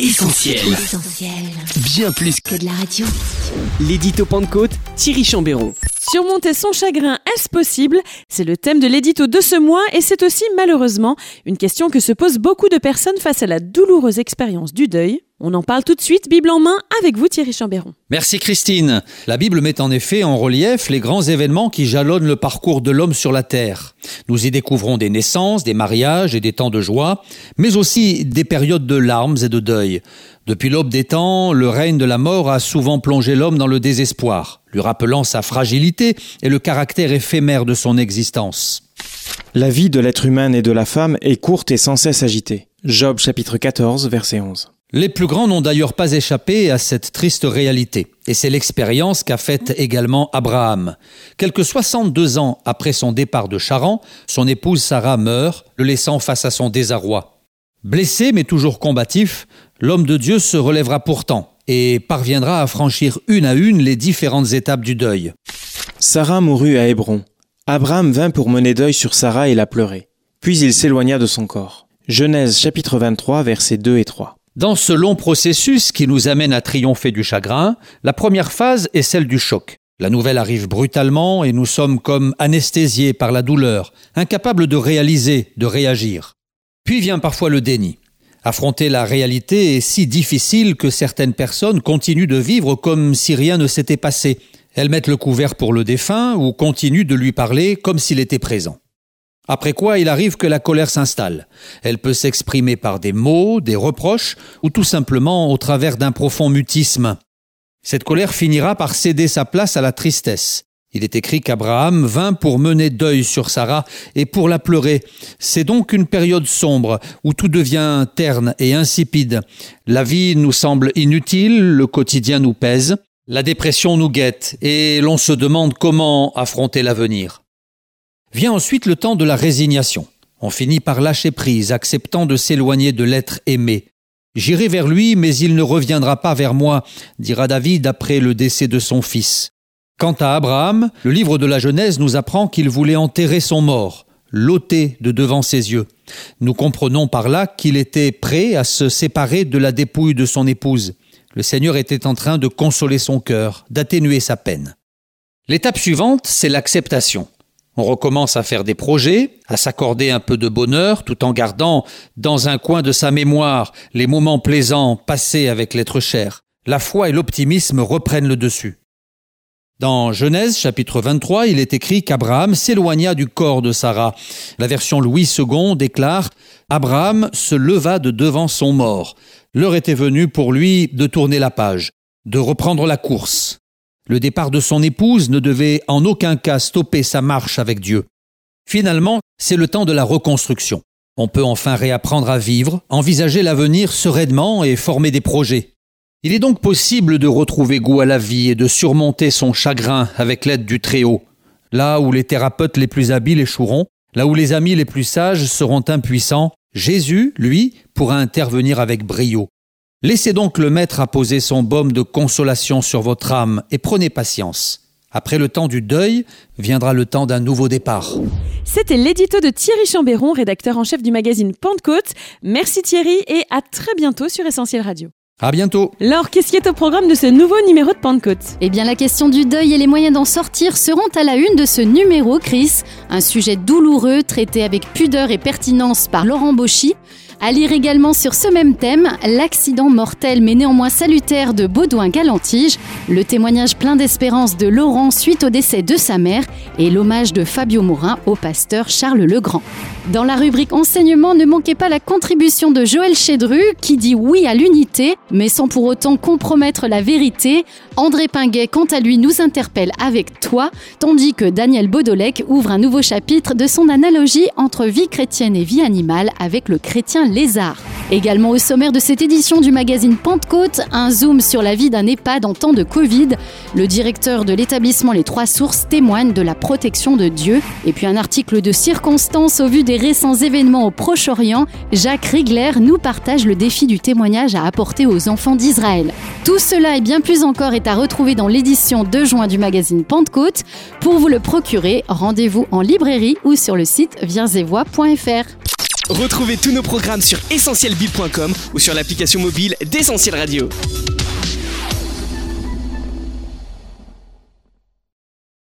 Essentiel. Bien plus que de la radio. L'édito Pentecôte, Thierry Chambéron. Surmonter son chagrin, est-ce possible? C'est le thème de l'édito de ce mois et c'est aussi malheureusement une question que se posent beaucoup de personnes face à la douloureuse expérience du deuil. On en parle tout de suite, Bible en main, avec vous Thierry Chambéron. Merci Christine. La Bible met en effet en relief les grands événements qui jalonnent le parcours de l'homme sur la terre. Nous y découvrons des naissances, des mariages et des temps de joie, mais aussi des périodes de larmes et de deuil. Depuis l'aube des temps, le règne de la mort a souvent plongé l'homme dans le désespoir, lui rappelant sa fragilité et le caractère éphémère de son existence. La vie de l'être humain et de la femme est courte et sans cesse agitée. Job chapitre 14 verset 11. Les plus grands n'ont d'ailleurs pas échappé à cette triste réalité, et c'est l'expérience qu'a faite également Abraham. Quelques 62 ans après son départ de Charan, son épouse Sarah meurt, le laissant face à son désarroi. Blessé mais toujours combatif, l'homme de Dieu se relèvera pourtant et parviendra à franchir une à une les différentes étapes du deuil. Sarah mourut à Hébron. Abraham vint pour mener deuil sur Sarah et la pleurer. Puis il s'éloigna de son corps. Genèse chapitre 23 versets 2 et 3. Dans ce long processus qui nous amène à triompher du chagrin, la première phase est celle du choc. La nouvelle arrive brutalement et nous sommes comme anesthésiés par la douleur, incapables de réaliser, de réagir. Puis vient parfois le déni. Affronter la réalité est si difficile que certaines personnes continuent de vivre comme si rien ne s'était passé. Elles mettent le couvert pour le défunt ou continuent de lui parler comme s'il était présent. Après quoi, il arrive que la colère s'installe. Elle peut s'exprimer par des mots, des reproches, ou tout simplement au travers d'un profond mutisme. Cette colère finira par céder sa place à la tristesse. Il est écrit qu'Abraham vint pour mener deuil sur Sarah et pour la pleurer. C'est donc une période sombre où tout devient terne et insipide. La vie nous semble inutile, le quotidien nous pèse, la dépression nous guette et l'on se demande comment affronter l'avenir. Vient ensuite le temps de la résignation. On finit par lâcher prise, acceptant de s'éloigner de l'être aimé. J'irai vers lui, mais il ne reviendra pas vers moi, dira David après le décès de son fils. Quant à Abraham, le livre de la Genèse nous apprend qu'il voulait enterrer son mort, l'ôter de devant ses yeux. Nous comprenons par là qu'il était prêt à se séparer de la dépouille de son épouse. Le Seigneur était en train de consoler son cœur, d'atténuer sa peine. L'étape suivante, c'est l'acceptation. On recommence à faire des projets, à s'accorder un peu de bonheur, tout en gardant dans un coin de sa mémoire les moments plaisants passés avec l'être cher. La foi et l'optimisme reprennent le dessus. Dans Genèse chapitre 23, il est écrit qu'Abraham s'éloigna du corps de Sarah. La version Louis II déclare Abraham se leva de devant son mort. L'heure était venue pour lui de tourner la page, de reprendre la course. Le départ de son épouse ne devait en aucun cas stopper sa marche avec Dieu. Finalement, c'est le temps de la reconstruction. On peut enfin réapprendre à vivre, envisager l'avenir sereinement et former des projets. Il est donc possible de retrouver goût à la vie et de surmonter son chagrin avec l'aide du Très-Haut. Là où les thérapeutes les plus habiles échoueront, là où les amis les plus sages seront impuissants, Jésus, lui, pourra intervenir avec brio. Laissez donc le Maître apposer son baume de consolation sur votre âme et prenez patience. Après le temps du deuil, viendra le temps d'un nouveau départ. C'était l'édito de Thierry Chambéron, rédacteur en chef du magazine Pentecôte. Merci Thierry et à très bientôt sur Essentiel Radio. À bientôt. Alors, qu'est-ce qui est au programme de ce nouveau numéro de Pentecôte? Eh bien, la question du deuil et les moyens d'en sortir seront à la une de ce numéro, Chris. Un sujet douloureux traité avec pudeur et pertinence par Laurent Bauchy. À lire également sur ce même thème, l'accident mortel mais néanmoins salutaire de Baudouin Galantige, le témoignage plein d'espérance de Laurent suite au décès de sa mère et l'hommage de Fabio Morin au pasteur Charles Legrand. Dans la rubrique enseignement, ne manquez pas la contribution de Joël Chédru qui dit oui à l'unité, mais sans pour autant compromettre la vérité. André Pinguet, quant à lui, nous interpelle avec toi, tandis que Daniel Baudolec ouvre un nouveau chapitre de son analogie entre vie chrétienne et vie animale avec le chrétien lézard. Également au sommaire de cette édition du magazine Pentecôte, un zoom sur la vie d'un EHPAD en temps de Covid. Le directeur de l'établissement Les Trois Sources témoigne de la protection de Dieu. Et puis un article de circonstance au vu des récents événements au Proche-Orient. Jacques Rigler nous partage le défi du témoignage à apporter aux enfants d'Israël. Tout cela et bien plus encore est à retrouver dans l'édition de juin du magazine Pentecôte. Pour vous le procurer, rendez-vous en librairie ou sur le site vienzevoix.fr. Retrouvez tous nos programmes sur essentielbible.com ou sur l'application mobile d'Essentiel Radio.